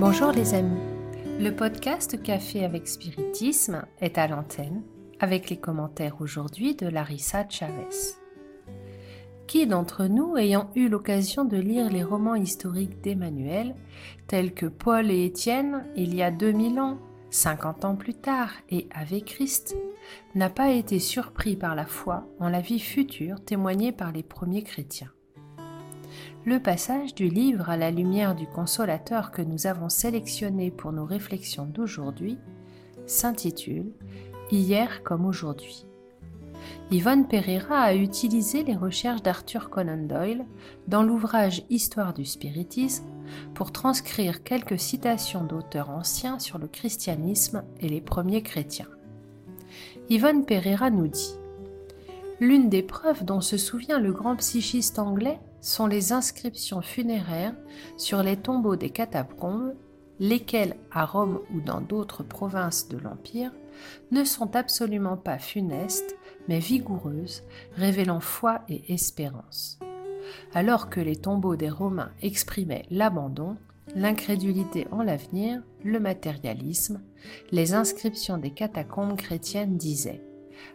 Bonjour les amis. Le podcast Café avec Spiritisme est à l'antenne avec les commentaires aujourd'hui de Larissa Chavez. Qui d'entre nous ayant eu l'occasion de lire les romans historiques d'Emmanuel, tels que Paul et Étienne il y a 2000 ans, 50 ans plus tard et avec Christ, n'a pas été surpris par la foi en la vie future témoignée par les premiers chrétiens le passage du livre à la lumière du consolateur que nous avons sélectionné pour nos réflexions d'aujourd'hui s'intitule Hier comme aujourd'hui. Yvonne Pereira a utilisé les recherches d'Arthur Conan Doyle dans l'ouvrage Histoire du spiritisme pour transcrire quelques citations d'auteurs anciens sur le christianisme et les premiers chrétiens. Yvonne Pereira nous dit L'une des preuves dont se souvient le grand psychiste anglais sont les inscriptions funéraires sur les tombeaux des catacombes, lesquelles, à Rome ou dans d'autres provinces de l'Empire, ne sont absolument pas funestes, mais vigoureuses, révélant foi et espérance. Alors que les tombeaux des Romains exprimaient l'abandon, l'incrédulité en l'avenir, le matérialisme, les inscriptions des catacombes chrétiennes disaient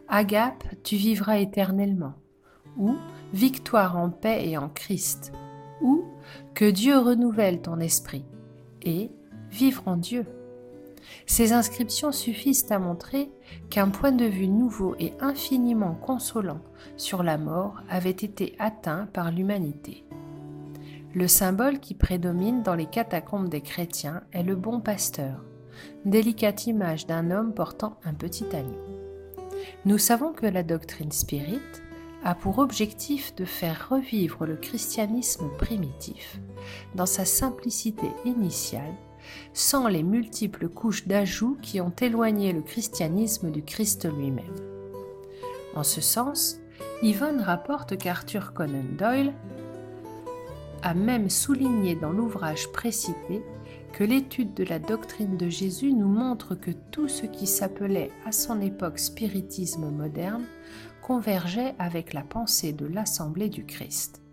Agape, tu vivras éternellement ou victoire en paix et en Christ, ou que Dieu renouvelle ton esprit, et vivre en Dieu. Ces inscriptions suffisent à montrer qu'un point de vue nouveau et infiniment consolant sur la mort avait été atteint par l'humanité. Le symbole qui prédomine dans les catacombes des chrétiens est le bon pasteur, délicate image d'un homme portant un petit agneau. Nous savons que la doctrine spirite a pour objectif de faire revivre le christianisme primitif dans sa simplicité initiale, sans les multiples couches d'ajouts qui ont éloigné le christianisme du Christ lui-même. En ce sens, Yvonne rapporte qu'Arthur Conan Doyle a même souligné dans l'ouvrage précité que l'étude de la doctrine de Jésus nous montre que tout ce qui s'appelait à son époque spiritisme moderne convergeait avec la pensée de l'Assemblée du Christ.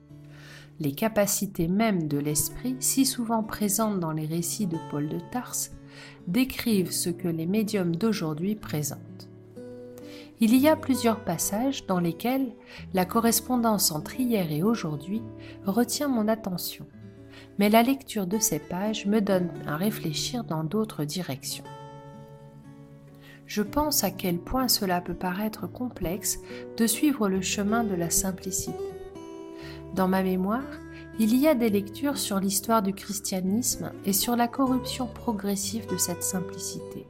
Les capacités mêmes de l'esprit, si souvent présentes dans les récits de Paul de Tarse, décrivent ce que les médiums d'aujourd'hui présentent. Il y a plusieurs passages dans lesquels la correspondance entre hier et aujourd'hui retient mon attention, mais la lecture de ces pages me donne à réfléchir dans d'autres directions je pense à quel point cela peut paraître complexe de suivre le chemin de la simplicité. Dans ma mémoire, il y a des lectures sur l'histoire du christianisme et sur la corruption progressive de cette simplicité.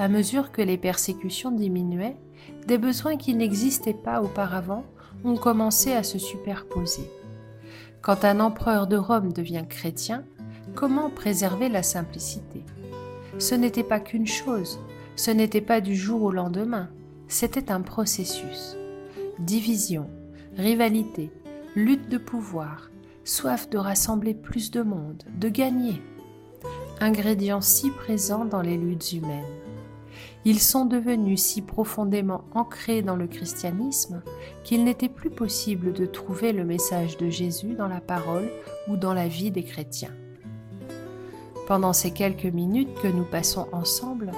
À mesure que les persécutions diminuaient, des besoins qui n'existaient pas auparavant ont commencé à se superposer. Quand un empereur de Rome devient chrétien, comment préserver la simplicité? Ce n'était pas qu'une chose, ce n'était pas du jour au lendemain, c'était un processus. Division, rivalité, lutte de pouvoir, soif de rassembler plus de monde, de gagner. Ingrédients si présents dans les luttes humaines. Ils sont devenus si profondément ancrés dans le christianisme qu'il n'était plus possible de trouver le message de Jésus dans la parole ou dans la vie des chrétiens. Pendant ces quelques minutes que nous passons ensemble,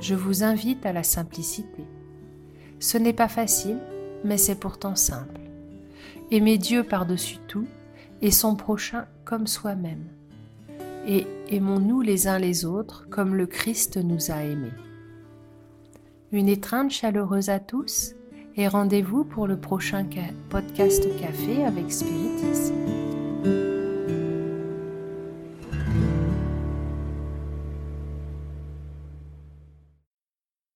je vous invite à la simplicité. Ce n'est pas facile, mais c'est pourtant simple. Aimer Dieu par-dessus tout et son prochain comme soi-même. Et aimons-nous les uns les autres comme le Christ nous a aimés. Une étreinte chaleureuse à tous et rendez-vous pour le prochain podcast café avec Spiritisme.